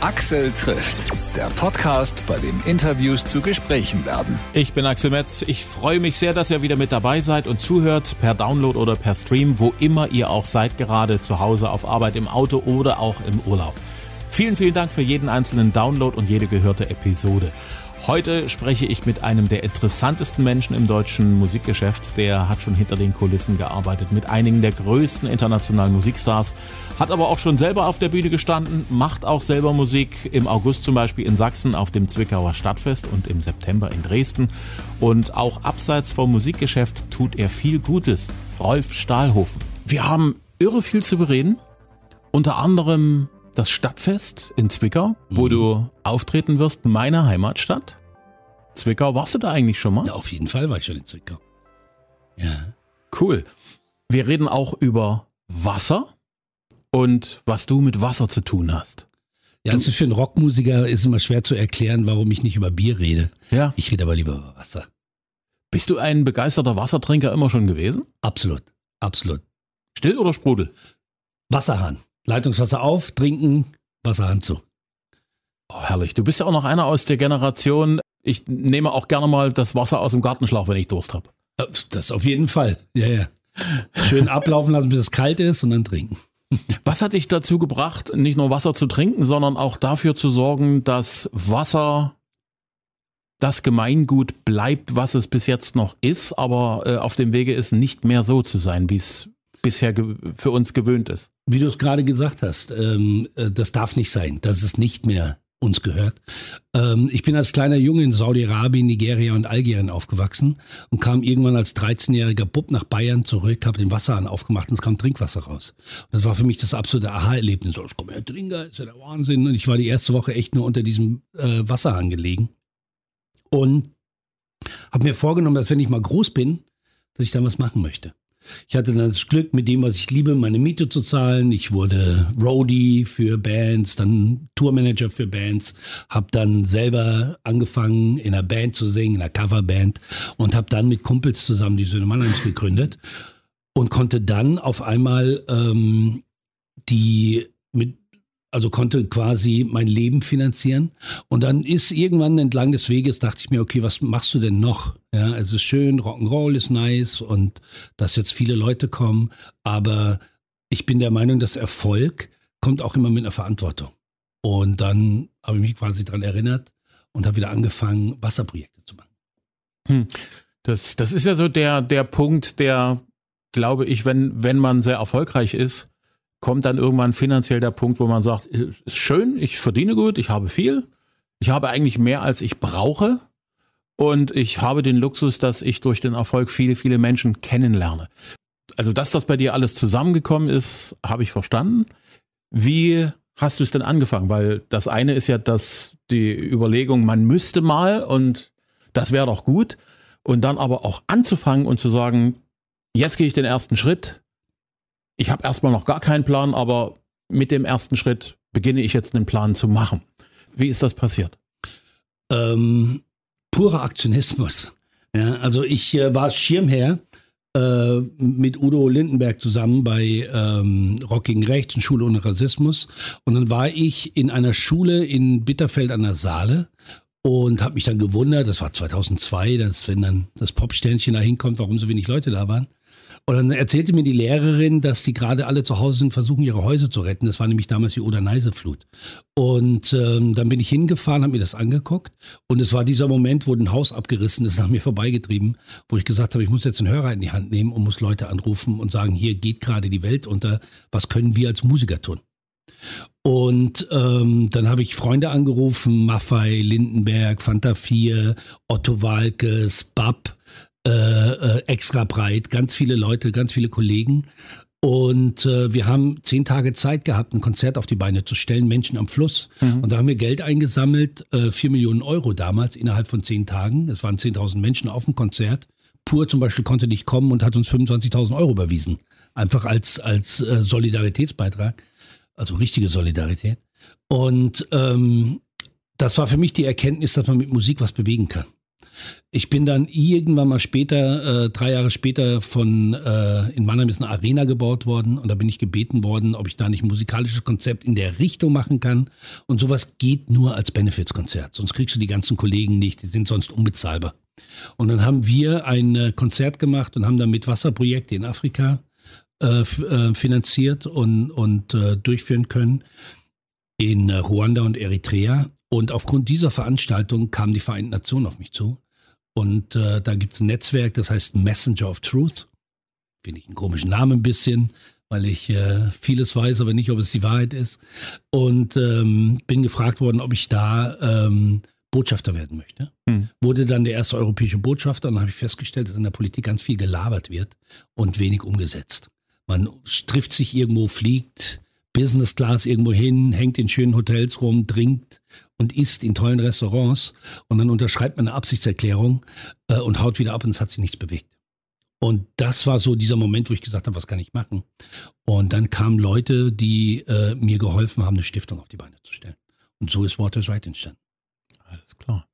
Axel trifft, der Podcast, bei dem Interviews zu Gesprächen werden. Ich bin Axel Metz. Ich freue mich sehr, dass ihr wieder mit dabei seid und zuhört per Download oder per Stream, wo immer ihr auch seid, gerade zu Hause, auf Arbeit, im Auto oder auch im Urlaub. Vielen, vielen Dank für jeden einzelnen Download und jede gehörte Episode. Heute spreche ich mit einem der interessantesten Menschen im deutschen Musikgeschäft. Der hat schon hinter den Kulissen gearbeitet mit einigen der größten internationalen Musikstars, hat aber auch schon selber auf der Bühne gestanden, macht auch selber Musik. Im August zum Beispiel in Sachsen auf dem Zwickauer Stadtfest und im September in Dresden. Und auch abseits vom Musikgeschäft tut er viel Gutes. Rolf Stahlhofen. Wir haben irre viel zu bereden. Unter anderem das Stadtfest in Zwickau, wo mhm. du auftreten wirst, meine Heimatstadt. Zwickau, warst du da eigentlich schon mal? Ja, auf jeden Fall war ich schon in Zwickau. Ja. Cool. Wir reden auch über Wasser und was du mit Wasser zu tun hast. Ja, also für einen Rockmusiker ist immer schwer zu erklären, warum ich nicht über Bier rede. Ja. Ich rede aber lieber über Wasser. Bist du ein begeisterter Wassertrinker immer schon gewesen? Absolut, absolut. Still oder Sprudel? Wasserhahn. Leitungswasser auf, trinken, Wasserhahn zu. Oh, herrlich. Du bist ja auch noch einer aus der Generation. Ich nehme auch gerne mal das Wasser aus dem Gartenschlauch, wenn ich Durst habe. Das auf jeden Fall. Ja, ja. Schön ablaufen lassen, bis es kalt ist und dann trinken. Was hat dich dazu gebracht, nicht nur Wasser zu trinken, sondern auch dafür zu sorgen, dass Wasser das Gemeingut bleibt, was es bis jetzt noch ist, aber äh, auf dem Wege ist, nicht mehr so zu sein, wie es bisher für uns gewöhnt ist. Wie du es gerade gesagt hast, ähm, äh, das darf nicht sein, dass es nicht mehr uns gehört. Ähm, ich bin als kleiner Junge in Saudi-Arabien, Nigeria und Algerien aufgewachsen und kam irgendwann als 13-jähriger Bub nach Bayern zurück, habe den Wasserhahn aufgemacht und es kam Trinkwasser raus. Und das war für mich das absolute Aha-Erlebnis. So, komm her, Trinker, ist ja der Wahnsinn. Und ich war die erste Woche echt nur unter diesem äh, Wasserhahn gelegen und habe mir vorgenommen, dass wenn ich mal groß bin, dass ich da was machen möchte. Ich hatte dann das Glück, mit dem, was ich liebe, meine Miete zu zahlen. Ich wurde Roadie für Bands, dann Tourmanager für Bands, habe dann selber angefangen, in einer Band zu singen, in einer Coverband und habe dann mit Kumpels zusammen die Söhne Mannheims gegründet und konnte dann auf einmal ähm, die mit also konnte quasi mein Leben finanzieren. Und dann ist irgendwann entlang des Weges, dachte ich mir, okay, was machst du denn noch? Ja, es ist schön, Rock'n'Roll ist nice und dass jetzt viele Leute kommen, aber ich bin der Meinung, dass Erfolg kommt auch immer mit einer Verantwortung. Und dann habe ich mich quasi daran erinnert und habe wieder angefangen, Wasserprojekte zu machen. Hm. Das, das ist ja so der, der Punkt, der, glaube ich, wenn, wenn man sehr erfolgreich ist, kommt dann irgendwann finanziell der Punkt, wo man sagt, ist schön, ich verdiene gut, ich habe viel, ich habe eigentlich mehr, als ich brauche und ich habe den Luxus, dass ich durch den Erfolg viele, viele Menschen kennenlerne. Also, dass das bei dir alles zusammengekommen ist, habe ich verstanden. Wie hast du es denn angefangen? Weil das eine ist ja dass die Überlegung, man müsste mal und das wäre doch gut. Und dann aber auch anzufangen und zu sagen, jetzt gehe ich den ersten Schritt, ich habe erstmal noch gar keinen Plan, aber mit dem ersten Schritt beginne ich jetzt einen Plan zu machen. Wie ist das passiert? Ähm, purer Aktionismus. Ja, also ich äh, war Schirmherr äh, mit Udo Lindenberg zusammen bei ähm, Rock gegen Rechts und Schule ohne Rassismus. Und dann war ich in einer Schule in Bitterfeld an der Saale und habe mich dann gewundert, das war 2002, dass wenn dann das Popsternchen da hinkommt, warum so wenig Leute da waren. Und dann erzählte mir die Lehrerin, dass die gerade alle zu Hause sind, versuchen ihre Häuser zu retten. Das war nämlich damals die Oder-Neiße-Flut. Und ähm, dann bin ich hingefahren, habe mir das angeguckt. Und es war dieser Moment, wo ein Haus abgerissen ist, nach mir vorbeigetrieben, wo ich gesagt habe, ich muss jetzt einen Hörer in die Hand nehmen und muss Leute anrufen und sagen, hier geht gerade die Welt unter. Was können wir als Musiker tun? Und ähm, dann habe ich Freunde angerufen, Maffei, Lindenberg, Fanta 4, Otto Walkes, Bab, äh, äh, extra breit, ganz viele Leute, ganz viele Kollegen. Und äh, wir haben zehn Tage Zeit gehabt, ein Konzert auf die Beine zu stellen, Menschen am Fluss. Mhm. Und da haben wir Geld eingesammelt, äh, vier Millionen Euro damals, innerhalb von zehn Tagen. Es waren 10.000 Menschen auf dem Konzert. Pur zum Beispiel konnte nicht kommen und hat uns 25.000 Euro überwiesen. Einfach als, als äh, Solidaritätsbeitrag. Also richtige Solidarität. Und ähm, das war für mich die Erkenntnis, dass man mit Musik was bewegen kann. Ich bin dann irgendwann mal später, äh, drei Jahre später von, äh, in Mannheim ist eine Arena gebaut worden und da bin ich gebeten worden, ob ich da nicht ein musikalisches Konzept in der Richtung machen kann. Und sowas geht nur als Benefits-Konzert, sonst kriegst du die ganzen Kollegen nicht, die sind sonst unbezahlbar. Und dann haben wir ein äh, Konzert gemacht und haben damit Wasserprojekte in Afrika äh, äh, finanziert und, und äh, durchführen können in Ruanda und Eritrea. Und aufgrund dieser Veranstaltung kamen die Vereinten Nationen auf mich zu. Und äh, da gibt es ein Netzwerk, das heißt Messenger of Truth. Finde ich einen komischen Namen ein bisschen, weil ich äh, vieles weiß, aber nicht, ob es die Wahrheit ist. Und ähm, bin gefragt worden, ob ich da ähm, Botschafter werden möchte. Hm. Wurde dann der erste europäische Botschafter und dann habe ich festgestellt, dass in der Politik ganz viel gelabert wird und wenig umgesetzt. Man trifft sich irgendwo, fliegt Business Class irgendwo hin, hängt in schönen Hotels rum, trinkt und isst in tollen Restaurants und dann unterschreibt man eine Absichtserklärung äh, und haut wieder ab und es hat sich nichts bewegt. Und das war so dieser Moment, wo ich gesagt habe, was kann ich machen? Und dann kamen Leute, die äh, mir geholfen haben, eine Stiftung auf die Beine zu stellen. Und so ist Waters Right entstanden. Alles klar.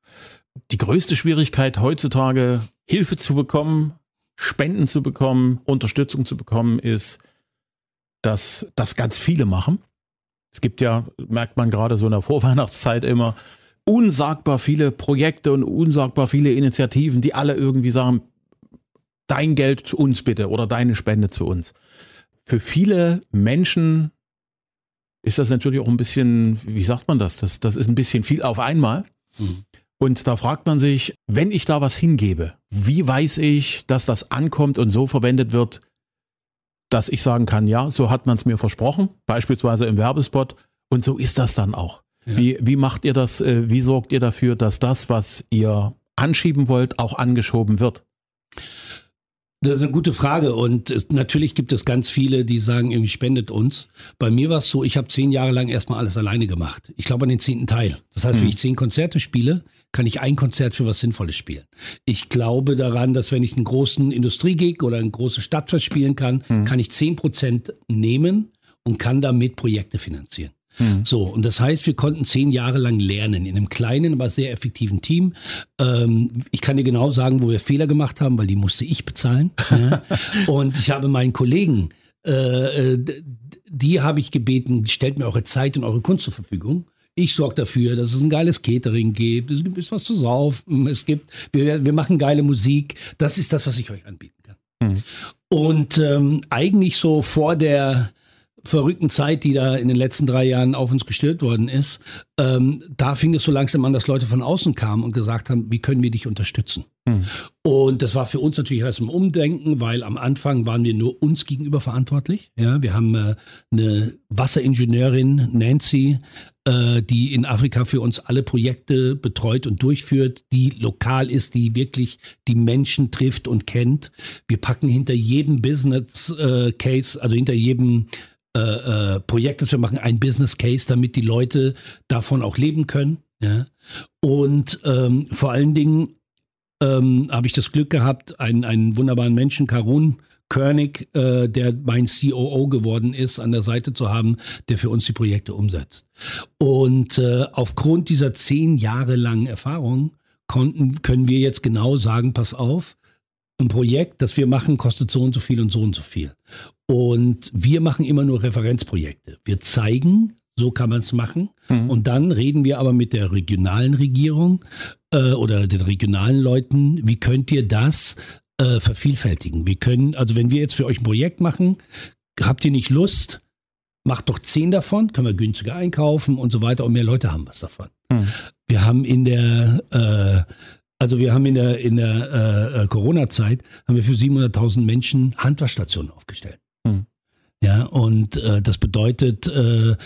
Die größte Schwierigkeit heutzutage, Hilfe zu bekommen, Spenden zu bekommen, Unterstützung zu bekommen, ist, dass das ganz viele machen. Es gibt ja, merkt man gerade so in der Vorweihnachtszeit immer, unsagbar viele Projekte und unsagbar viele Initiativen, die alle irgendwie sagen, dein Geld zu uns bitte oder deine Spende zu uns. Für viele Menschen ist das natürlich auch ein bisschen, wie sagt man das? Das, das ist ein bisschen viel auf einmal. Mhm. Und da fragt man sich, wenn ich da was hingebe, wie weiß ich, dass das ankommt und so verwendet wird, dass ich sagen kann, ja, so hat man es mir versprochen, beispielsweise im Werbespot. Und so ist das dann auch. Ja. Wie, wie macht ihr das, äh, wie sorgt ihr dafür, dass das, was ihr anschieben wollt, auch angeschoben wird? Das ist eine gute Frage und es, natürlich gibt es ganz viele, die sagen, irgendwie spendet uns. Bei mir war es so, ich habe zehn Jahre lang erstmal alles alleine gemacht. Ich glaube an den zehnten Teil. Das heißt, mhm. wenn ich zehn Konzerte spiele, kann ich ein Konzert für was Sinnvolles spielen. Ich glaube daran, dass wenn ich einen großen Industriegig oder eine große Stadtfest spielen kann, mhm. kann ich zehn Prozent nehmen und kann damit Projekte finanzieren. Mhm. So, und das heißt, wir konnten zehn Jahre lang lernen in einem kleinen, aber sehr effektiven Team. Ähm, ich kann dir genau sagen, wo wir Fehler gemacht haben, weil die musste ich bezahlen. ja. Und ich habe meinen Kollegen, äh, äh die habe ich gebeten, stellt mir eure Zeit und eure Kunst zur Verfügung. Ich sorge dafür, dass es ein geiles Catering gibt, es gibt was zu saufen, es gibt, wir, wir machen geile Musik. Das ist das, was ich euch anbieten kann. Mhm. Und ähm, eigentlich so vor der verrückten Zeit, die da in den letzten drei Jahren auf uns gestört worden ist, ähm, da fing es so langsam an, dass Leute von außen kamen und gesagt haben, wie können wir dich unterstützen? Hm. Und das war für uns natürlich erst ein Umdenken, weil am Anfang waren wir nur uns gegenüber verantwortlich. Ja, wir haben äh, eine Wasseringenieurin, Nancy, äh, die in Afrika für uns alle Projekte betreut und durchführt, die lokal ist, die wirklich die Menschen trifft und kennt. Wir packen hinter jedem Business äh, Case, also hinter jedem äh, äh, Projektes, wir machen einen Business Case, damit die Leute davon auch leben können. Ja? Und ähm, vor allen Dingen ähm, habe ich das Glück gehabt, einen, einen wunderbaren Menschen, Karun Körnig, äh, der mein COO geworden ist, an der Seite zu haben, der für uns die Projekte umsetzt. Und äh, aufgrund dieser zehn Jahre langen Erfahrung konnten, können wir jetzt genau sagen, pass auf, ein Projekt, das wir machen, kostet so und so viel und so und so viel. Und wir machen immer nur Referenzprojekte. Wir zeigen, so kann man es machen. Mhm. Und dann reden wir aber mit der regionalen Regierung äh, oder den regionalen Leuten, wie könnt ihr das äh, vervielfältigen? Wir können, also wenn wir jetzt für euch ein Projekt machen, habt ihr nicht Lust, macht doch zehn davon, können wir günstiger einkaufen und so weiter und mehr Leute haben was davon. Mhm. Wir haben in der äh, also wir haben in der, in der äh, äh Corona-Zeit haben wir für 700.000 Menschen Handwaschstationen aufgestellt. Hm. Ja, und äh, das bedeutet, äh, äh,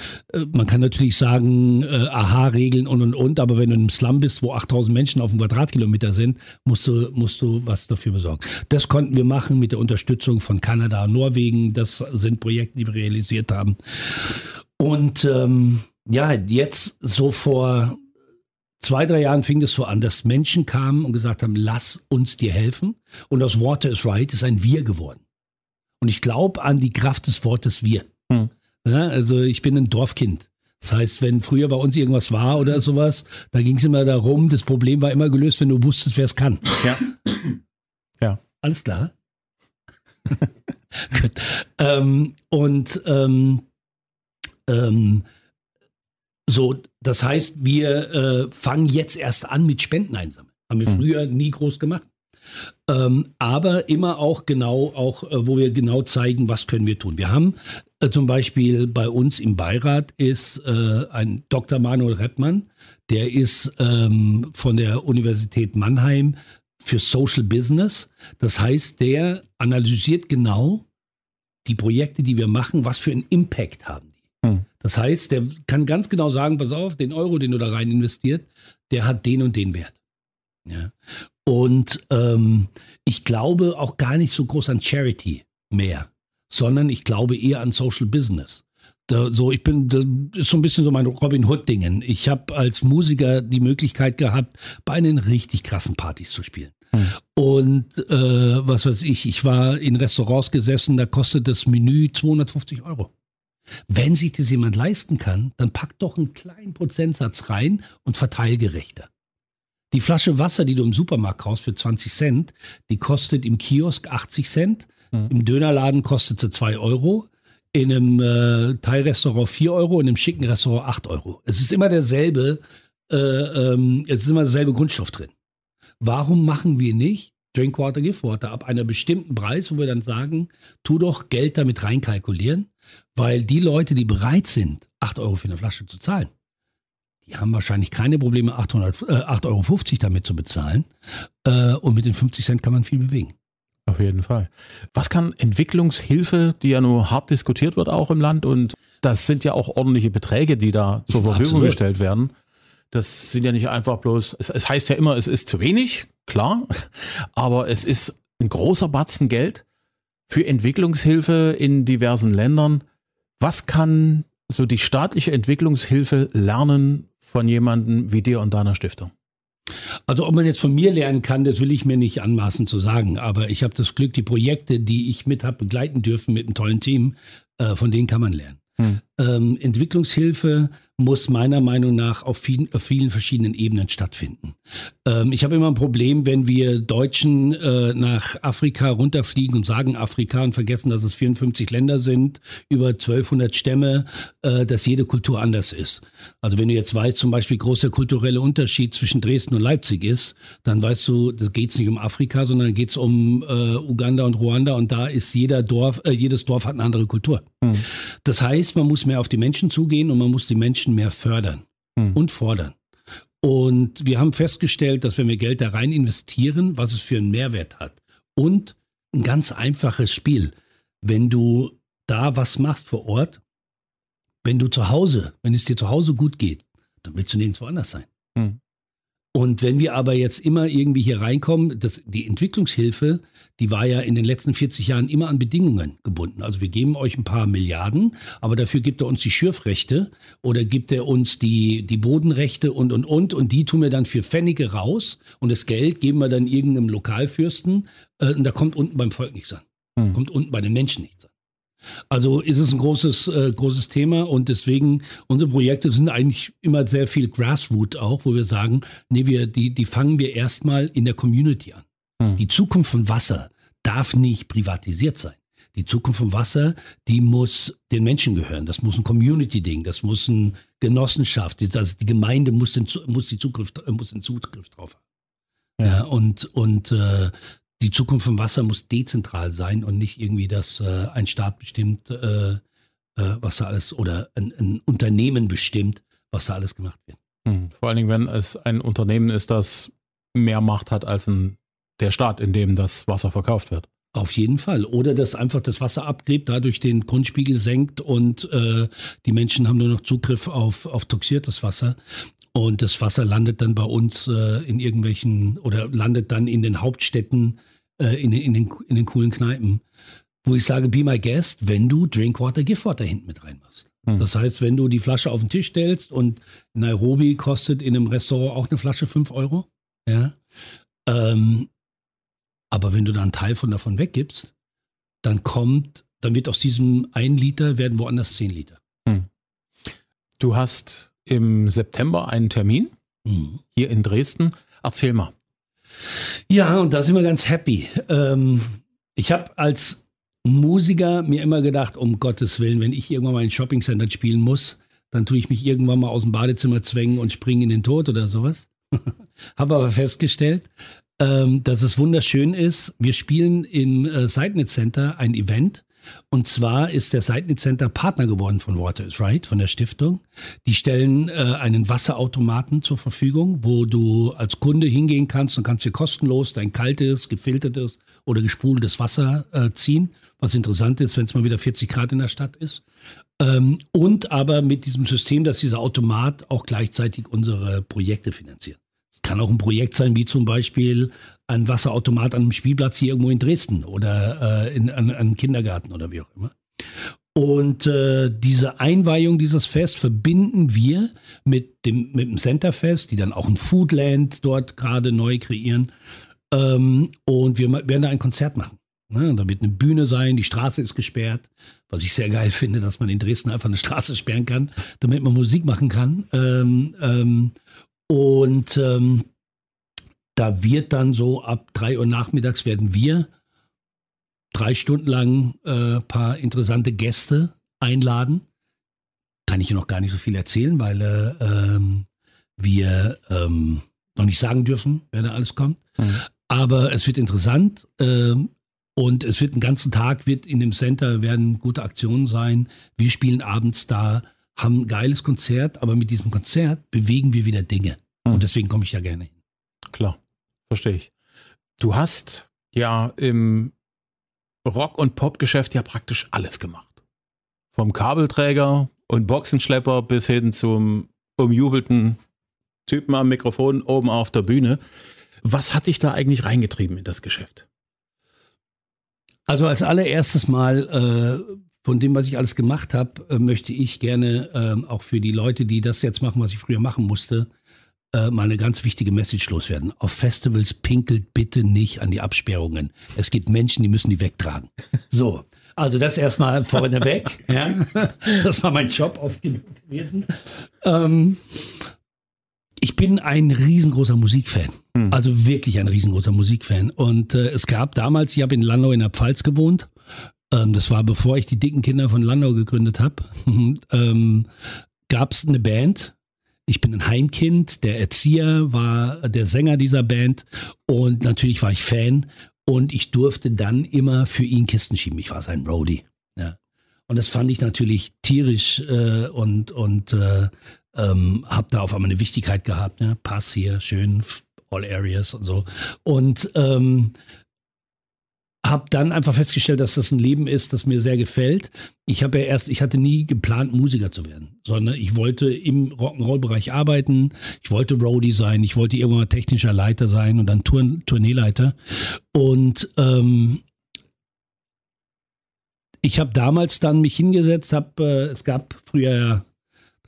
man kann natürlich sagen, äh, Aha-Regeln und und und, aber wenn du in einem Slum bist, wo 8000 Menschen auf einem Quadratkilometer sind, musst du, musst du was dafür besorgen. Das konnten wir machen mit der Unterstützung von Kanada und Norwegen. Das sind Projekte, die wir realisiert haben. Und ähm, ja, jetzt so vor zwei, drei Jahren fing es so an, dass Menschen kamen und gesagt haben, lass uns dir helfen. Und aus Water is Right ist ein Wir geworden. Und ich glaube an die Kraft des Wortes Wir. Hm. Ja, also ich bin ein Dorfkind. Das heißt, wenn früher bei uns irgendwas war oder sowas, da ging es immer darum, das Problem war immer gelöst, wenn du wusstest, wer es kann. Ja. Ja. Alles klar. Ähm, und ähm, ähm, so, das heißt, wir äh, fangen jetzt erst an mit Spenden einsammeln. Haben wir Hm. früher nie groß gemacht. Ähm, aber immer auch genau, auch äh, wo wir genau zeigen, was können wir tun. Wir haben äh, zum Beispiel bei uns im Beirat ist äh, ein Dr. Manuel Reppmann, der ist ähm, von der Universität Mannheim für Social Business. Das heißt, der analysiert genau die Projekte, die wir machen, was für einen Impact haben die. Das heißt, der kann ganz genau sagen, pass auf, den Euro, den du da rein investiert, der hat den und den Wert. Ja. Und ähm, ich glaube auch gar nicht so groß an Charity mehr, sondern ich glaube eher an Social Business. Da, so, ich bin, das ist so ein bisschen so mein Robin Hood-Dingen. Ich habe als Musiker die Möglichkeit gehabt, bei den richtig krassen Partys zu spielen. Hm. Und äh, was weiß ich, ich war in Restaurants gesessen, da kostet das Menü 250 Euro. Wenn sich das jemand leisten kann, dann packt doch einen kleinen Prozentsatz rein und verteilgerechter. Die Flasche Wasser, die du im Supermarkt kaufst für 20 Cent, die kostet im Kiosk 80 Cent, Mhm. im Dönerladen kostet sie 2 Euro, in einem äh, Thai-Restaurant 4 Euro, in einem schicken Restaurant 8 Euro. Es ist immer derselbe, äh, ähm, es ist immer derselbe Grundstoff drin. Warum machen wir nicht Drinkwater, Giftwater ab einer bestimmten Preis, wo wir dann sagen, tu doch Geld damit reinkalkulieren, weil die Leute, die bereit sind, 8 Euro für eine Flasche zu zahlen, die haben wahrscheinlich keine Probleme, 800, äh, 8,50 Euro damit zu bezahlen. Äh, und mit den 50 Cent kann man viel bewegen. Auf jeden Fall. Was kann Entwicklungshilfe, die ja nur hart diskutiert wird auch im Land und das sind ja auch ordentliche Beträge, die da zur Verfügung Absolut. gestellt werden. Das sind ja nicht einfach bloß, es, es heißt ja immer, es ist zu wenig, klar, aber es ist ein großer Batzen Geld für Entwicklungshilfe in diversen Ländern. Was kann so die staatliche Entwicklungshilfe lernen von jemandem wie dir und deiner Stiftung? Also ob man jetzt von mir lernen kann, das will ich mir nicht anmaßen zu sagen. Aber ich habe das Glück, die Projekte, die ich mit habe begleiten dürfen mit einem tollen Team, äh, von denen kann man lernen. Hm. Ähm, Entwicklungshilfe muss meiner Meinung nach auf vielen, auf vielen verschiedenen Ebenen stattfinden. Ähm, ich habe immer ein Problem, wenn wir Deutschen äh, nach Afrika runterfliegen und sagen Afrika und vergessen, dass es 54 Länder sind, über 1200 Stämme, äh, dass jede Kultur anders ist. Also wenn du jetzt weißt, zum Beispiel, wie groß der kulturelle Unterschied zwischen Dresden und Leipzig ist, dann weißt du, da geht es nicht um Afrika, sondern geht es um äh, Uganda und Ruanda und da ist jeder Dorf, äh, jedes Dorf hat eine andere Kultur. Hm. Das heißt, man muss mehr auf die Menschen zugehen und man muss die Menschen mehr fördern Hm. und fordern. Und wir haben festgestellt, dass wenn wir Geld da rein investieren, was es für einen Mehrwert hat. Und ein ganz einfaches Spiel. Wenn du da was machst vor Ort, wenn du zu Hause, wenn es dir zu Hause gut geht, dann willst du nirgendwo anders sein. Hm. Und wenn wir aber jetzt immer irgendwie hier reinkommen, das, die Entwicklungshilfe, die war ja in den letzten 40 Jahren immer an Bedingungen gebunden. Also wir geben euch ein paar Milliarden, aber dafür gibt er uns die Schürfrechte oder gibt er uns die, die Bodenrechte und, und, und. Und die tun wir dann für Pfennige raus und das Geld geben wir dann irgendeinem Lokalfürsten äh, und da kommt unten beim Volk nichts an. Hm. Kommt unten bei den Menschen nichts an. Also ist es ein großes, äh, großes Thema und deswegen, unsere Projekte sind eigentlich immer sehr viel Grassroot auch, wo wir sagen, nee, wir, die, die fangen wir erstmal in der Community an. Hm. Die Zukunft von Wasser darf nicht privatisiert sein. Die Zukunft von Wasser, die muss den Menschen gehören. Das muss ein Community-Ding, das muss eine Genossenschaft, die- also die Gemeinde muss den, muss die Zugriff, äh, muss den Zugriff drauf haben. Ja, und und äh, die Zukunft von Wasser muss dezentral sein und nicht irgendwie, dass äh, ein Staat bestimmt, äh, äh, was da alles, oder ein, ein Unternehmen bestimmt, was da alles gemacht wird. Hm. Vor allen Dingen, wenn es ein Unternehmen ist, das mehr Macht hat als ein, der Staat, in dem das Wasser verkauft wird. Auf jeden Fall. Oder dass einfach das Wasser abgräbt, dadurch den Grundspiegel senkt und äh, die Menschen haben nur noch Zugriff auf, auf toxiertes Wasser. Und das Wasser landet dann bei uns äh, in irgendwelchen oder landet dann in den Hauptstädten, äh, in, den- in, den, in den coolen Kneipen. Wo ich sage, be my guest, wenn du Drinkwater, Giftwater hinten mit reinmachst. Hm. Das heißt, wenn du die Flasche auf den Tisch stellst und Nairobi kostet in einem Restaurant auch eine Flasche 5 Euro, ja, ähm, aber wenn du da einen Teil von davon weggibst, dann kommt, dann wird aus diesem 1 Liter werden woanders 10 Liter. Du hast im September einen Termin mhm. hier in Dresden. Erzähl mal. Ja, und da sind wir ganz happy. Ähm, ich habe als Musiker mir immer gedacht, um Gottes Willen, wenn ich irgendwann mal in Shoppingcenter spielen muss, dann tue ich mich irgendwann mal aus dem Badezimmer zwängen und springe in den Tod oder sowas. habe aber festgestellt, ähm, dass es wunderschön ist. Wir spielen im äh, Seidnitz Center ein Event und zwar ist der Seidnitz Center Partner geworden von Water is Right, von der Stiftung. Die stellen äh, einen Wasserautomaten zur Verfügung, wo du als Kunde hingehen kannst und kannst dir kostenlos dein kaltes, gefiltertes oder gespultes Wasser äh, ziehen. Was interessant ist, wenn es mal wieder 40 Grad in der Stadt ist. Ähm, und aber mit diesem System, dass dieser Automat auch gleichzeitig unsere Projekte finanziert. Kann auch ein Projekt sein, wie zum Beispiel ein Wasserautomat an einem Spielplatz hier irgendwo in Dresden oder äh, in, an, einem Kindergarten oder wie auch immer. Und äh, diese Einweihung dieses Fest verbinden wir mit dem, mit dem Centerfest, die dann auch ein Foodland dort gerade neu kreieren. Ähm, und wir werden da ein Konzert machen. Ne? Da wird eine Bühne sein, die Straße ist gesperrt, was ich sehr geil finde, dass man in Dresden einfach eine Straße sperren kann, damit man Musik machen kann. Ähm, ähm, und ähm, da wird dann so ab drei Uhr nachmittags werden wir drei Stunden lang ein äh, paar interessante Gäste einladen. Kann ich noch gar nicht so viel erzählen, weil äh, ähm, wir ähm, noch nicht sagen dürfen, wer da alles kommt. Mhm. Aber es wird interessant äh, und es wird den ganzen Tag wird in dem Center werden gute Aktionen sein. Wir spielen abends da, haben ein geiles Konzert, aber mit diesem Konzert bewegen wir wieder Dinge. Mhm. Und deswegen komme ich ja gerne hin. Klar, verstehe ich. Du hast ja im Rock- und Popgeschäft ja praktisch alles gemacht. Vom Kabelträger und Boxenschlepper bis hin zum umjubelten Typen am Mikrofon oben auf der Bühne. Was hat dich da eigentlich reingetrieben in das Geschäft? Also als allererstes Mal äh, von dem, was ich alles gemacht habe, äh, möchte ich gerne äh, auch für die Leute, die das jetzt machen, was ich früher machen musste, äh, mal eine ganz wichtige Message loswerden. Auf Festivals pinkelt bitte nicht an die Absperrungen. Es gibt Menschen, die müssen die wegtragen. So. Also das erstmal vorneweg. ja. Das war mein Job oft gewesen. Ähm, ich bin ein riesengroßer Musikfan. Hm. Also wirklich ein riesengroßer Musikfan. Und äh, es gab damals, ich habe in Landau in der Pfalz gewohnt. Ähm, das war bevor ich die dicken Kinder von Landau gegründet habe. ähm, gab es eine Band, ich bin ein Heimkind, der Erzieher war der Sänger dieser Band und natürlich war ich Fan und ich durfte dann immer für ihn Kisten schieben. Ich war sein Roadie. Ja. Und das fand ich natürlich tierisch äh, und, und äh, ähm, habe da auf einmal eine Wichtigkeit gehabt. Ne? Pass hier, schön, all areas und so. Und ähm, habe dann einfach festgestellt, dass das ein Leben ist, das mir sehr gefällt. Ich habe ja erst, ich hatte nie geplant, Musiker zu werden, sondern ich wollte im Rock'n'Roll-Bereich arbeiten. Ich wollte Roadie sein, ich wollte irgendwann mal technischer Leiter sein und dann Tour Tourneeleiter. Und ähm, ich habe damals dann mich hingesetzt, habe, äh, es gab früher ja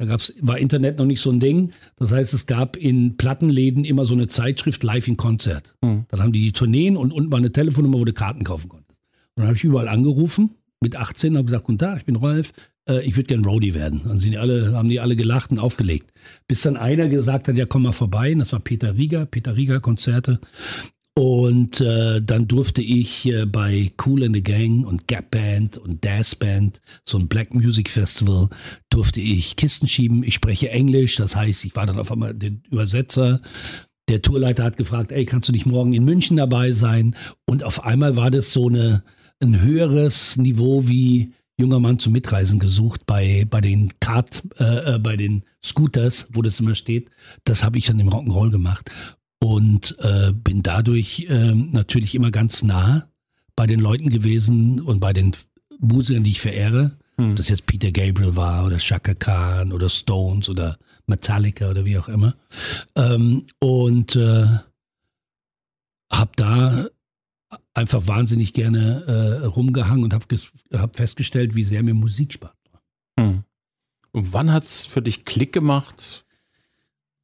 da gab's, war Internet noch nicht so ein Ding. Das heißt, es gab in Plattenläden immer so eine Zeitschrift Live in Konzert. Mhm. Dann haben die die Tourneen und unten war eine Telefonnummer, wo du Karten kaufen konntest. Und dann habe ich überall angerufen mit 18, habe gesagt, guten Tag, ich bin Rolf, äh, ich würde gern Roadie werden. Dann sind die alle, haben die alle gelacht und aufgelegt. Bis dann einer gesagt hat, ja komm mal vorbei. Und das war Peter Rieger, Peter Rieger Konzerte. Und äh, dann durfte ich äh, bei Cool in the Gang und Gap Band und Das Band, so ein Black Music Festival, durfte ich Kisten schieben. Ich spreche Englisch, das heißt, ich war dann auf einmal der Übersetzer. Der Tourleiter hat gefragt, ey, kannst du nicht morgen in München dabei sein? Und auf einmal war das so eine, ein höheres Niveau wie junger Mann zum Mitreisen gesucht bei, bei den Kart, äh, äh bei den Scooters, wo das immer steht. Das habe ich dann im Rock'n'Roll gemacht und äh, bin dadurch äh, natürlich immer ganz nah bei den Leuten gewesen und bei den Musikern, die ich verehre. Hm. Ob das jetzt Peter Gabriel war oder Shaka Khan oder Stones oder Metallica oder wie auch immer. Ähm, und äh, habe da einfach wahnsinnig gerne äh, rumgehangen und habe hab festgestellt, wie sehr mir Musik spart. Hm. Und wann hat es für dich Klick gemacht?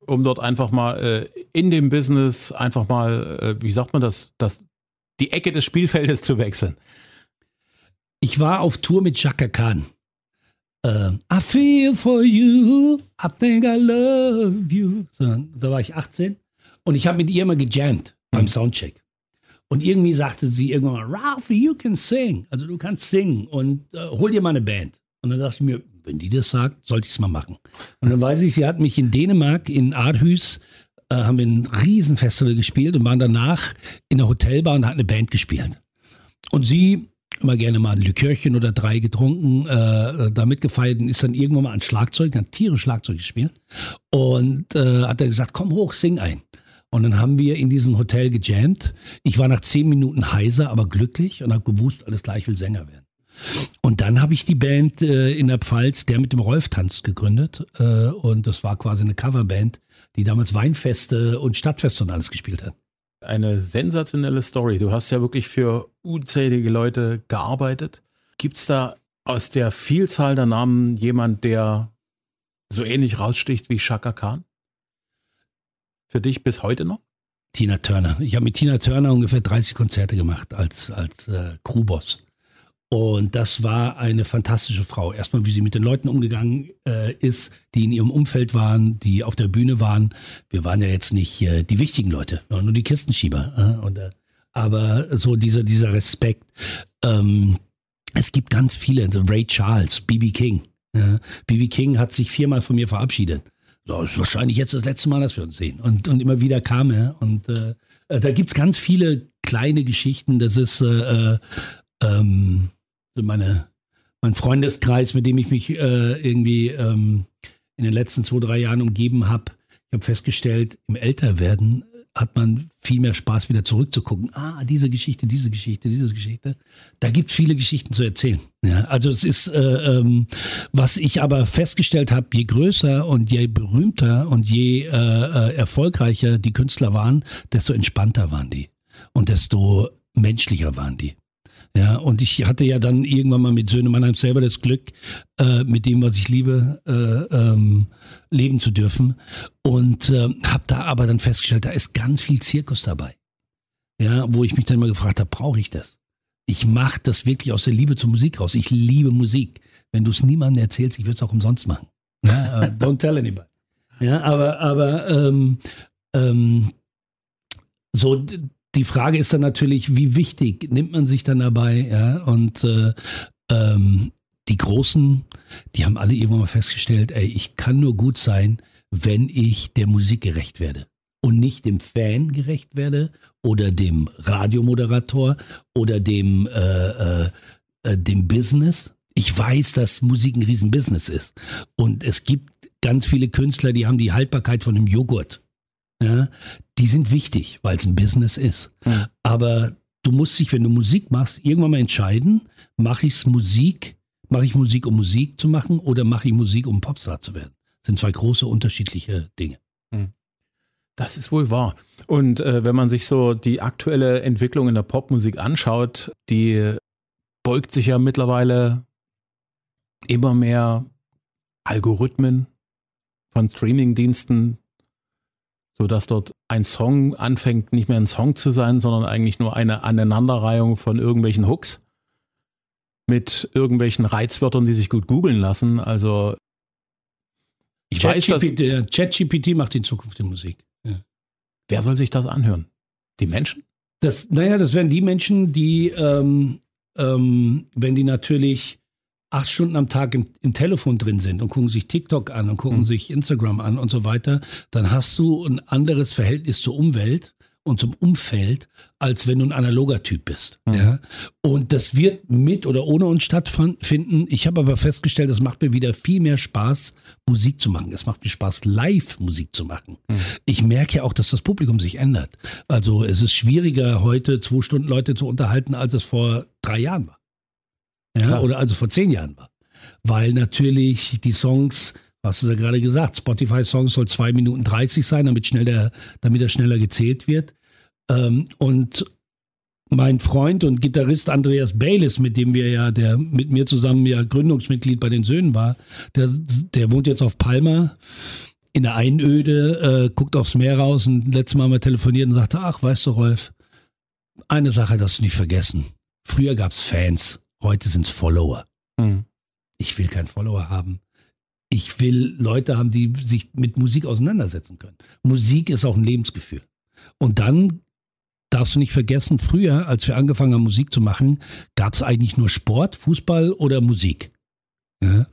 Um dort einfach mal äh, in dem Business einfach mal, äh, wie sagt man das, das, die Ecke des Spielfeldes zu wechseln? Ich war auf Tour mit Chaka Khan. äh, I feel for you, I think I love you. So, da war ich 18 und ich habe mit ihr immer gejammt beim Soundcheck. Und irgendwie sagte sie irgendwann mal, Ralphie, you can sing. Also du kannst singen und äh, hol dir mal eine Band. Und dann dachte ich mir, wenn die das sagt, sollte ich es mal machen. Und dann weiß ich, sie hat mich in Dänemark, in Aarhus, äh, haben wir ein Riesenfestival gespielt und waren danach in der Hotelbar und hat eine Band gespielt. Und sie immer gerne mal ein Likörchen oder drei getrunken, äh, da mitgefeiert und ist dann irgendwann mal an Schlagzeug, hat Tiere Schlagzeug gespielt und äh, hat er gesagt, komm hoch, sing ein. Und dann haben wir in diesem Hotel gejammt. Ich war nach zehn Minuten heiser, aber glücklich und habe gewusst, alles klar, ich will Sänger werden. Und dann habe ich die Band äh, in der Pfalz, der mit dem Rolf tanzt, gegründet. Äh, und das war quasi eine Coverband, die damals Weinfeste und Stadtfeste und alles gespielt hat. Eine sensationelle Story. Du hast ja wirklich für unzählige Leute gearbeitet. Gibt es da aus der Vielzahl der Namen jemand, der so ähnlich raussticht wie Shaka Khan? Für dich bis heute noch? Tina Turner. Ich habe mit Tina Turner ungefähr 30 Konzerte gemacht als, als äh, Crewboss. Und das war eine fantastische Frau. Erstmal, wie sie mit den Leuten umgegangen äh, ist, die in ihrem Umfeld waren, die auf der Bühne waren. Wir waren ja jetzt nicht äh, die wichtigen Leute, nur die Kistenschieber. Äh, und, äh, aber so dieser, dieser Respekt. Ähm, es gibt ganz viele, so Ray Charles, B.B. King. B.B. King hat sich viermal von mir verabschiedet. Das ist wahrscheinlich jetzt das letzte Mal, dass wir uns sehen. Und, und immer wieder kam er. Und äh, äh da gibt's ganz viele kleine Geschichten. Das ist äh, äh ähm, meine, mein Freundeskreis, mit dem ich mich äh, irgendwie ähm, in den letzten zwei, drei Jahren umgeben habe. Ich habe festgestellt, im Älterwerden hat man viel mehr Spaß, wieder zurückzugucken. Ah, diese Geschichte, diese Geschichte, diese Geschichte. Da gibt es viele Geschichten zu erzählen. Ja, also es ist, äh, ähm, was ich aber festgestellt habe, je größer und je berühmter und je äh, äh, erfolgreicher die Künstler waren, desto entspannter waren die und desto menschlicher waren die. Ja, und ich hatte ja dann irgendwann mal mit Söhne Mannheim selber das Glück, äh, mit dem, was ich liebe, äh, ähm, leben zu dürfen. Und äh, habe da aber dann festgestellt, da ist ganz viel Zirkus dabei. Ja, wo ich mich dann mal gefragt habe, brauche ich das? Ich mache das wirklich aus der Liebe zur Musik raus. Ich liebe Musik. Wenn du es niemandem erzählst, ich würde es auch umsonst machen. Ja, uh, don't tell anybody. Ja, aber, aber ähm, ähm, so die Frage ist dann natürlich, wie wichtig nimmt man sich dann dabei? Ja? Und äh, ähm, die Großen, die haben alle irgendwann mal festgestellt, ey, ich kann nur gut sein, wenn ich der Musik gerecht werde und nicht dem Fan gerecht werde oder dem Radiomoderator oder dem, äh, äh, äh dem Business. Ich weiß, dass Musik ein Riesenbusiness ist. Und es gibt ganz viele Künstler, die haben die Haltbarkeit von einem Joghurt ja, die sind wichtig, weil es ein Business ist. Mhm. Aber du musst dich, wenn du Musik machst, irgendwann mal entscheiden, mache ich Musik, mache ich Musik, um Musik zu machen oder mache ich Musik, um Popstar zu werden? Das sind zwei große unterschiedliche Dinge. Mhm. Das ist wohl wahr. Und äh, wenn man sich so die aktuelle Entwicklung in der Popmusik anschaut, die beugt sich ja mittlerweile immer mehr Algorithmen von Streamingdiensten so dass dort ein Song anfängt, nicht mehr ein Song zu sein, sondern eigentlich nur eine Aneinanderreihung von irgendwelchen Hooks mit irgendwelchen Reizwörtern, die sich gut googeln lassen. Also ich Chat weiß, dass ChatGPT macht in Zukunft die Musik. Ja. Wer soll sich das anhören? Die Menschen? Das, naja, das werden die Menschen, die, ähm, ähm, wenn die natürlich acht Stunden am Tag im, im, Telefon drin sind und gucken sich TikTok an und gucken mhm. sich Instagram an und so weiter, dann hast du ein anderes Verhältnis zur Umwelt und zum Umfeld, als wenn du ein analoger Typ bist. Mhm. Ja? Und das wird mit oder ohne uns stattfinden. Ich habe aber festgestellt, es macht mir wieder viel mehr Spaß, Musik zu machen. Es macht mir Spaß, live Musik zu machen. Mhm. Ich merke ja auch, dass das Publikum sich ändert. Also es ist schwieriger, heute zwei Stunden Leute zu unterhalten, als es vor drei Jahren war. Ja, oder also vor zehn Jahren war. Weil natürlich die Songs, was du ja gerade gesagt, Spotify-Songs soll zwei Minuten 30 sein, damit, schnell der, damit er schneller gezählt wird. Ähm, und mein Freund und Gitarrist Andreas Baylis, mit dem wir ja, der mit mir zusammen ja Gründungsmitglied bei den Söhnen war, der, der wohnt jetzt auf Palma in der Einöde, äh, guckt aufs Meer raus und letztes Mal mal telefoniert und sagte, ach, weißt du, Rolf, eine Sache darfst du nicht vergessen. Früher gab es Fans. Heute sind es Follower. Mhm. Ich will keinen Follower haben. Ich will Leute haben, die sich mit Musik auseinandersetzen können. Musik ist auch ein Lebensgefühl. Und dann darfst du nicht vergessen, früher, als wir angefangen haben, Musik zu machen, gab es eigentlich nur Sport, Fußball oder Musik. Ja?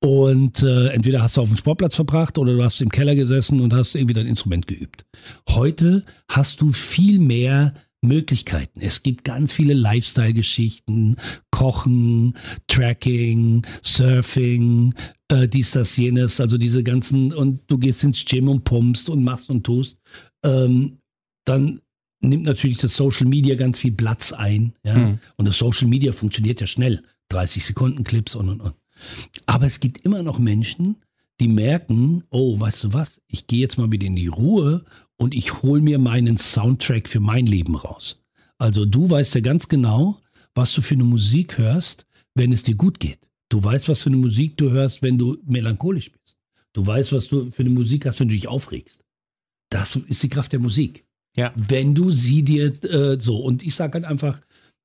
Und äh, entweder hast du auf dem Sportplatz verbracht oder du hast im Keller gesessen und hast irgendwie dein Instrument geübt. Heute hast du viel mehr Möglichkeiten. Es gibt ganz viele Lifestyle-Geschichten, Kochen, Tracking, Surfing, äh, dies, das, jenes, also diese ganzen, und du gehst ins Gym und pumpst und machst und tust. Ähm, dann nimmt natürlich das Social Media ganz viel Platz ein. Ja? Mhm. Und das Social Media funktioniert ja schnell. 30 Sekunden Clips und und und. Aber es gibt immer noch Menschen, die merken, oh, weißt du was, ich gehe jetzt mal wieder in die Ruhe und ich hole mir meinen Soundtrack für mein Leben raus. Also du weißt ja ganz genau, was du für eine Musik hörst, wenn es dir gut geht. Du weißt, was für eine Musik du hörst, wenn du melancholisch bist. Du weißt, was du für eine Musik hast, wenn du dich aufregst. Das ist die Kraft der Musik. Ja. Wenn du sie dir äh, so, und ich sage halt einfach,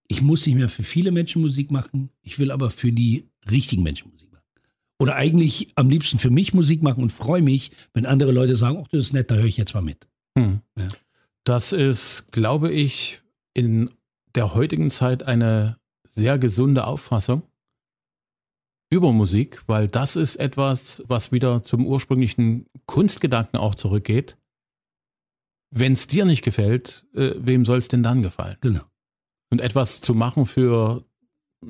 ich muss nicht mehr für viele Menschen Musik machen, ich will aber für die richtigen Menschen Musik machen. Oder eigentlich am liebsten für mich Musik machen und freue mich, wenn andere Leute sagen, ach, das ist nett, da höre ich jetzt mal mit. Hm. Ja. Das ist, glaube ich, in der heutigen Zeit eine sehr gesunde Auffassung über Musik, weil das ist etwas, was wieder zum ursprünglichen Kunstgedanken auch zurückgeht. Wenn es dir nicht gefällt, äh, wem soll es denn dann gefallen? Genau. Und etwas zu machen für,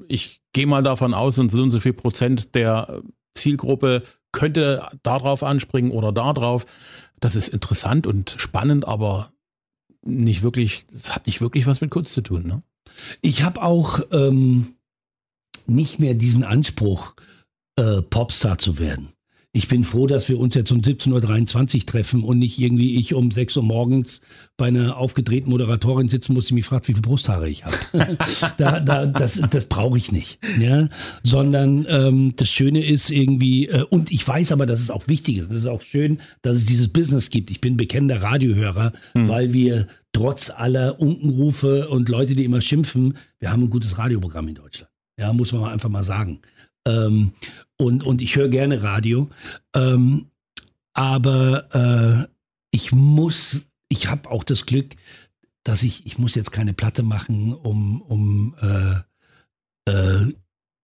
ich gehe mal davon aus, und so und so viel Prozent der Zielgruppe könnte darauf anspringen oder darauf. Das ist interessant und spannend, aber nicht wirklich, es hat nicht wirklich was mit Kunst zu tun. Ne? Ich habe auch ähm, nicht mehr diesen Anspruch, äh, Popstar zu werden ich bin froh, dass wir uns jetzt um 17.23 Uhr treffen und nicht irgendwie ich um 6 Uhr morgens bei einer aufgedrehten Moderatorin sitzen muss, die mich fragt, wie viele Brusthaare ich habe. da, da, das das brauche ich nicht. Ja? Sondern ähm, das Schöne ist irgendwie, äh, und ich weiß aber, dass es auch wichtig ist. Es ist auch schön, dass es dieses Business gibt. Ich bin bekennender Radiohörer, hm. weil wir trotz aller Unkenrufe und Leute, die immer schimpfen, wir haben ein gutes Radioprogramm in Deutschland. Ja, muss man einfach mal sagen. Ähm, und, und ich höre gerne Radio. Ähm, aber äh, ich muss, ich habe auch das Glück, dass ich, ich muss jetzt keine Platte machen, um, um äh, äh,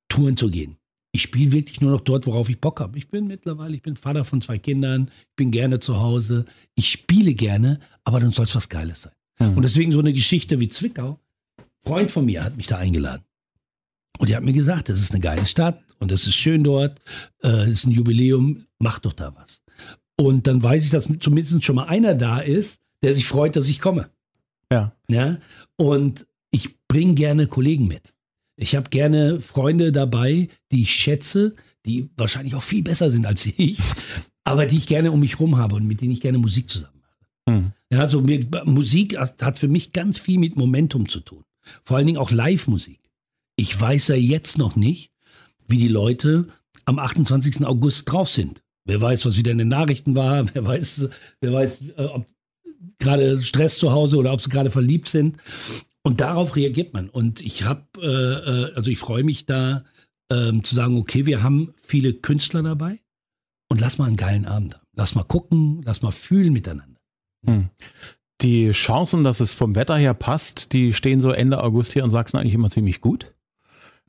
Touren zu gehen. Ich spiele wirklich nur noch dort, worauf ich Bock habe. Ich bin mittlerweile, ich bin Vater von zwei Kindern, ich bin gerne zu Hause. Ich spiele gerne, aber dann soll es was Geiles sein. Mhm. Und deswegen so eine Geschichte wie Zwickau. Freund von mir hat mich da eingeladen. Und er hat mir gesagt, das ist eine geile Stadt und es ist schön dort, äh, es ist ein Jubiläum, mach doch da was. Und dann weiß ich, dass zumindest schon mal einer da ist, der sich freut, dass ich komme. Ja. ja? Und ich bringe gerne Kollegen mit. Ich habe gerne Freunde dabei, die ich schätze, die wahrscheinlich auch viel besser sind als ich, aber die ich gerne um mich rum habe und mit denen ich gerne Musik zusammen mache. Hm. Ja, also Musik hat für mich ganz viel mit Momentum zu tun. Vor allen Dingen auch Live-Musik. Ich weiß ja jetzt noch nicht, wie die Leute am 28. August drauf sind. Wer weiß, was wieder in den Nachrichten war, wer weiß, wer weiß, äh, ob gerade Stress zu Hause oder ob sie gerade verliebt sind. Und darauf reagiert man. Und ich habe, äh, äh, also ich freue mich da ähm, zu sagen, okay, wir haben viele Künstler dabei und lass mal einen geilen Abend haben. Lass mal gucken, lass mal fühlen miteinander. Hm. Die Chancen, dass es vom Wetter her passt, die stehen so Ende August hier in Sachsen eigentlich immer ziemlich gut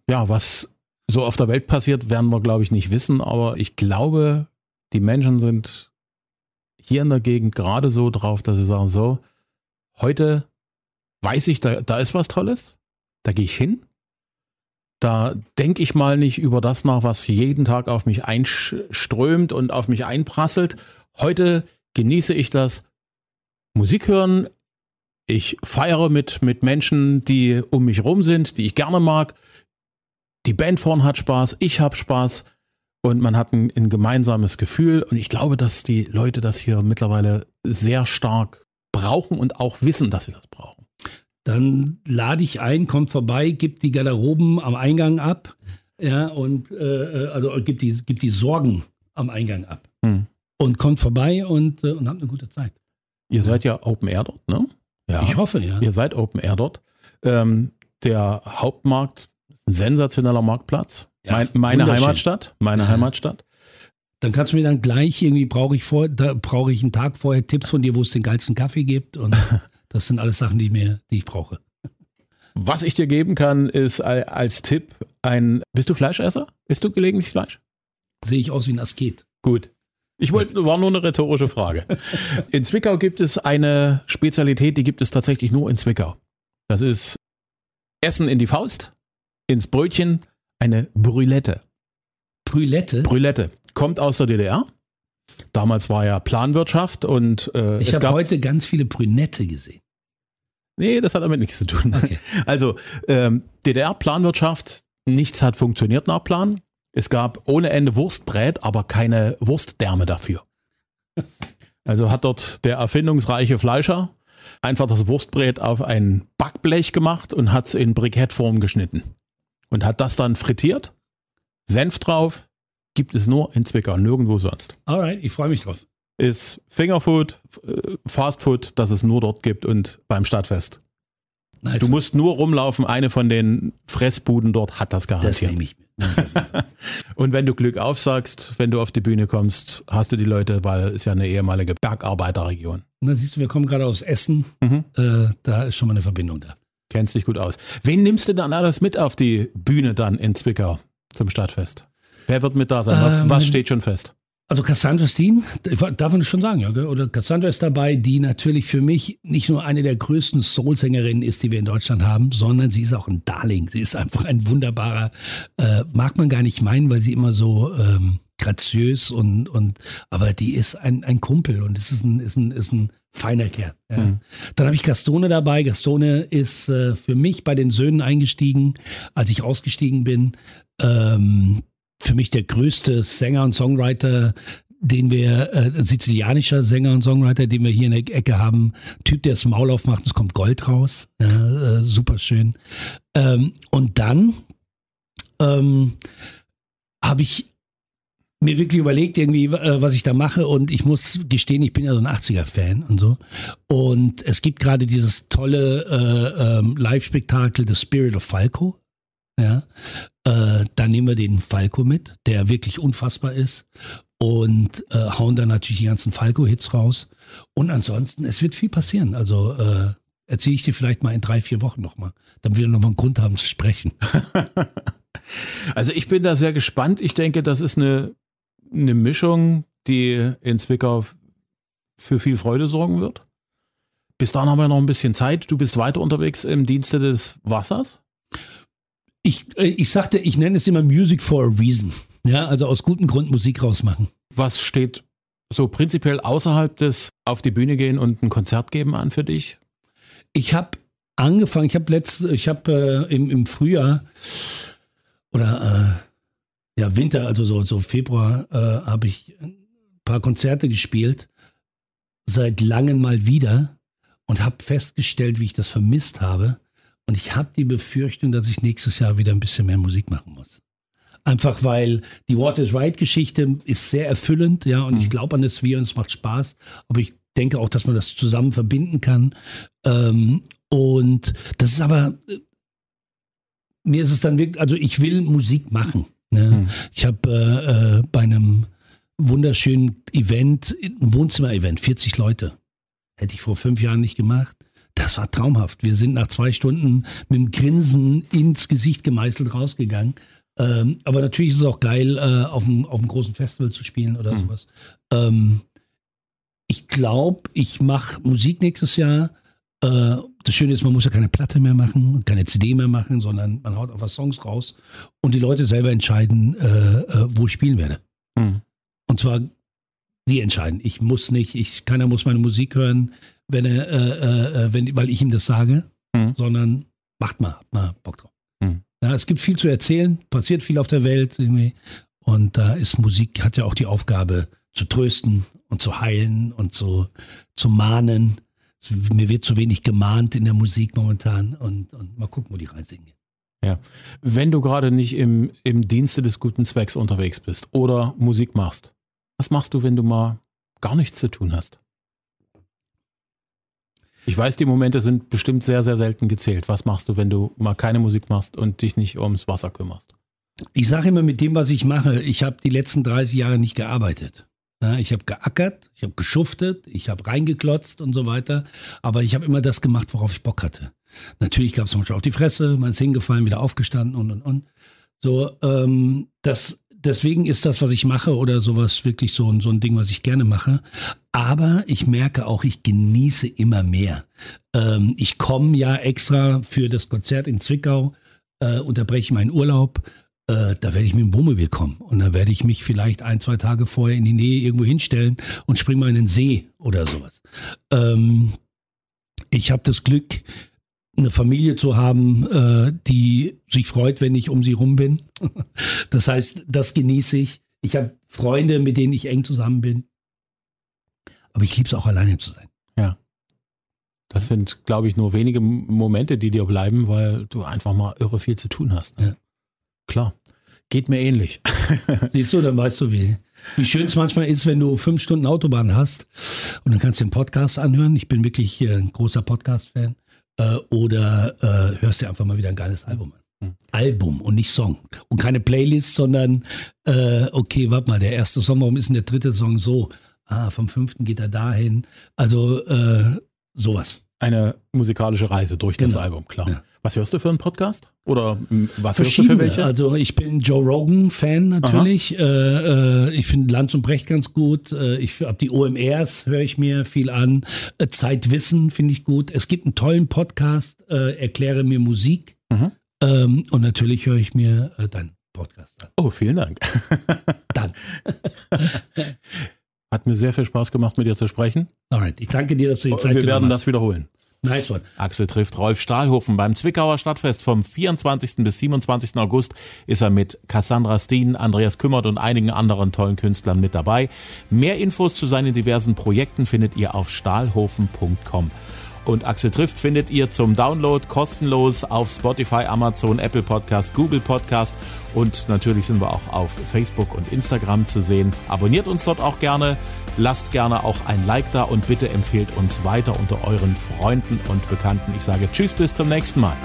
ja, was so auf der Welt passiert, werden wir, glaube ich, nicht wissen. Aber ich glaube, die Menschen sind hier in der Gegend gerade so drauf, dass sie sagen, so, heute weiß ich, da, da ist was Tolles, da gehe ich hin. Da denke ich mal nicht über das nach, was jeden Tag auf mich einströmt und auf mich einprasselt. Heute genieße ich das Musik hören. Ich feiere mit, mit Menschen, die um mich rum sind, die ich gerne mag die Band vorn hat Spaß, ich habe Spaß und man hat ein, ein, gemeinsames Gefühl. Und ich glaube, dass die Leute das hier mittlerweile sehr stark brauchen und auch wissen, dass sie das brauchen. Dann lade ich ein, kommt vorbei, gibt die Garderoben am Eingang ab. Ja, und äh, äh also gibt die, gibt die Sorgen am Eingang ab. Hm. Und kommt vorbei und, äh, und habt eine gute Zeit. Ihr seid ja Open Air dort, ne? Ja. Ich hoffe, ja. Ihr seid Open Air dort. Ähm, der Hauptmarkt sensationeller Marktplatz. Ja, mein, meine. Heimatstadt, meine Heimatstadt. Dann kannst du mir dann gleich irgendwie brauche ich vor, da brauche ich einen Tag vorher Tipps von dir, wo es den geilsten Kaffee gibt und das sind alles Sachen, die ich mir, die ich brauche. Was ich dir geben kann, ist al- als Tipp ein. Bist du Fleischesser? Isst du gelegentlich Fleisch? Sehe ich aus wie ein Asket. Gut. Ich wollte, war nur eine rhetorische Frage. In Zwickau gibt es eine Spezialität, die gibt es tatsächlich nur in Zwickau. Das ist Essen in die Faust, ins Brötchen, eine Brülette. Brülette. Brülette kommt aus der DDR. Damals war ja Planwirtschaft und äh, Ich habe heute ganz viele Brünette gesehen. Nee, das hat damit nichts zu tun. Okay. Also ähm, DDR-Planwirtschaft, nichts hat funktioniert nach Plan. Es gab ohne Ende Wurstbrät, aber keine Wurstdärme dafür. Also hat dort der erfindungsreiche Fleischer einfach das Wurstbrät auf ein Backblech gemacht und hat es in Brikettform geschnitten. Und hat das dann frittiert, Senf drauf, gibt es nur in Zwickau, nirgendwo sonst. Alright, ich freue mich drauf. Ist Fingerfood, äh, Fastfood, das es nur dort gibt und beim Stadtfest. Nice. Du musst nur rumlaufen, eine von den Fressbuden dort hat das das garantiert. nehme ich mit. Und wenn du Glück aufsagst, wenn du auf die Bühne kommst, hast du die Leute, weil es ja eine ehemalige Bergarbeiterregion. Und dann siehst du, wir kommen gerade aus Essen. Mhm. Äh, da ist schon mal eine Verbindung da. Kennst dich gut aus. Wen nimmst du dann alles mit auf die Bühne dann in Zwickau zum Stadtfest? Wer wird mit da sein? Was, Ähm, was steht schon fest? Also Cassandra Steen, darf man das schon sagen, ja, oder Cassandra ist dabei, die natürlich für mich nicht nur eine der größten Soul-Sängerinnen ist, die wir in Deutschland haben, sondern sie ist auch ein Darling. Sie ist einfach ein wunderbarer, äh, mag man gar nicht meinen, weil sie immer so ähm, graziös und, und aber die ist ein, ein Kumpel und es ist ein, ist ein, ist ein feiner Kerl. Ja. Mhm. Dann habe ich Gastone dabei. Gastone ist äh, für mich bei den Söhnen eingestiegen, als ich ausgestiegen bin. Ähm, für mich der größte Sänger und Songwriter, den wir, äh, sizilianischer Sänger und Songwriter, den wir hier in der Ecke haben. Typ, der das Maul aufmacht, und es kommt Gold raus. Ja, äh, super schön. Ähm, und dann ähm, habe ich mir wirklich überlegt, irgendwie, äh, was ich da mache. Und ich muss gestehen, ich bin ja so ein 80er-Fan und so. Und es gibt gerade dieses tolle äh, ähm, Live-Spektakel The Spirit of Falco. Ja. Äh, da nehmen wir den Falco mit, der wirklich unfassbar ist. Und äh, hauen dann natürlich die ganzen Falco-Hits raus. Und ansonsten, es wird viel passieren. Also äh, erzähle ich dir vielleicht mal in drei, vier Wochen nochmal, damit wir nochmal einen Grund haben zu sprechen. Also ich bin da sehr gespannt. Ich denke, das ist eine, eine Mischung, die in Zwickau für viel Freude sorgen wird. Bis dahin haben wir noch ein bisschen Zeit. Du bist weiter unterwegs im Dienste des Wassers. Ich, äh, ich sagte, ich nenne es immer Music for a Reason. Ja, also aus gutem Grund Musik rausmachen. Was steht so prinzipiell außerhalb des auf die Bühne gehen und ein Konzert geben an für dich? Ich habe angefangen, ich habe letzt, ich habe äh, im, im Frühjahr oder äh, ja Winter, also so, so Februar, äh, habe ich ein paar Konzerte gespielt, seit langem mal wieder und habe festgestellt, wie ich das vermisst habe. Und ich habe die Befürchtung, dass ich nächstes Jahr wieder ein bisschen mehr Musik machen muss. Einfach weil die What is Right Geschichte ist sehr erfüllend, ja, und ich glaube an das Wir und es macht Spaß. Aber ich denke auch, dass man das zusammen verbinden kann. Ähm, und das ist aber, äh, mir ist es dann wirklich, also ich will Musik machen. Ne? Hm. Ich habe äh, äh, bei einem wunderschönen Event, ein Wohnzimmer-Event, 40 Leute. Hätte ich vor fünf Jahren nicht gemacht. Das war traumhaft. Wir sind nach zwei Stunden mit dem Grinsen ins Gesicht gemeißelt rausgegangen. Ähm, aber natürlich ist es auch geil, äh, auf, einem, auf einem großen Festival zu spielen oder Mhm. sowas. Ähm, ich glaube, ich mache Musik nächstes Jahr. Äh, das Schöne ist, man muss ja keine Platte mehr machen, keine CD mehr machen, sondern man haut einfach Songs raus und die Leute selber entscheiden, äh, äh, wo ich spielen werde. Hm. Und zwar die entscheiden. Ich muss nicht, ich, keiner muss meine Musik hören, wenn er, äh, äh, wenn, weil ich ihm das sage, Mhm. sondern macht mal, habt mal Bock drauf. Mhm. Ja, es gibt viel zu erzählen, passiert viel auf der Welt irgendwie. Und da ist Musik, hat ja auch die Aufgabe zu trösten und zu heilen und zu, zu mahnen. Mir wird zu wenig gemahnt in der Musik momentan und, und mal gucken, wo die Reise hingeht. Wenn du gerade nicht im, im Dienste des guten Zwecks unterwegs bist oder Musik machst, was machst du, wenn du mal gar nichts zu tun hast? Ich weiß, die Momente sind bestimmt sehr, sehr selten gezählt. Was machst du, wenn du mal keine Musik machst und dich nicht ums Wasser kümmerst? Ich sage immer, mit dem, was ich mache, ich habe die letzten 30 Jahre nicht gearbeitet. Ja, ich habe geackert, ich habe geschuftet, ich habe reingeklotzt und so weiter. Aber ich habe immer das gemacht, worauf ich Bock hatte. Natürlich gab es manchmal auf die Fresse, man ist hingefallen, wieder aufgestanden und und und. So, ähm, das, deswegen ist das, was ich mache oder sowas wirklich so, so ein Ding, was ich gerne mache. Aber ich merke auch, ich genieße immer mehr. Ähm, ich komme ja extra für das Konzert in Zwickau, äh, unterbreche meinen Urlaub. Äh, da werde ich mit dem Wohnmobil kommen und dann werde ich mich vielleicht ein, zwei Tage vorher in die Nähe irgendwo hinstellen und springe mal in den See oder sowas. Ähm, ich habe das Glück, eine Familie zu haben, äh, die sich freut, wenn ich um sie rum bin. Das heißt, das genieße ich. Ich habe Freunde, mit denen ich eng zusammen bin. Aber ich liebe es auch alleine zu sein. Ja. Das sind, glaube ich, nur wenige Momente, die dir bleiben, weil du einfach mal irre viel zu tun hast. Ne? Ja. Klar. Geht mir ähnlich. Siehst du, dann weißt du, wie, wie schön es manchmal ist, wenn du fünf Stunden Autobahn hast und dann kannst du den Podcast anhören. Ich bin wirklich ein großer Podcast-Fan äh, oder äh, hörst dir einfach mal wieder ein geiles Album an. Hm. Album und nicht Song. Und keine Playlist, sondern, äh, okay, warte mal, der erste Song, warum ist denn der dritte Song so? Ah, vom fünften geht er dahin. Also äh, sowas. Eine musikalische Reise durch das genau. Album, klar. Ja. Was hörst du für einen Podcast? Oder hm, was hörst du für welche? Also ich bin Joe Rogan-Fan natürlich. Äh, äh, ich finde Lanz und Brecht ganz gut. Äh, ich habe die OMRs, höre ich mir viel an. Äh, Zeitwissen finde ich gut. Es gibt einen tollen Podcast, äh, Erkläre mir Musik. Mhm. Ähm, und natürlich höre ich mir äh, deinen Podcast an. Oh, vielen Dank. Dann. Hat mir sehr viel Spaß gemacht, mit dir zu sprechen. Alright, ich danke dir, dass du die Zeit Wir werden das wiederholen. Nice one. Axel trifft Rolf Stahlhofen beim Zwickauer Stadtfest vom 24. bis 27. August ist er mit Cassandra Steen, Andreas Kümmert und einigen anderen tollen Künstlern mit dabei. Mehr Infos zu seinen diversen Projekten findet ihr auf stahlhofen.com. Und Axel trifft findet ihr zum Download kostenlos auf Spotify, Amazon, Apple Podcast, Google Podcast und natürlich sind wir auch auf Facebook und Instagram zu sehen. Abonniert uns dort auch gerne, lasst gerne auch ein Like da und bitte empfehlt uns weiter unter euren Freunden und Bekannten. Ich sage Tschüss, bis zum nächsten Mal.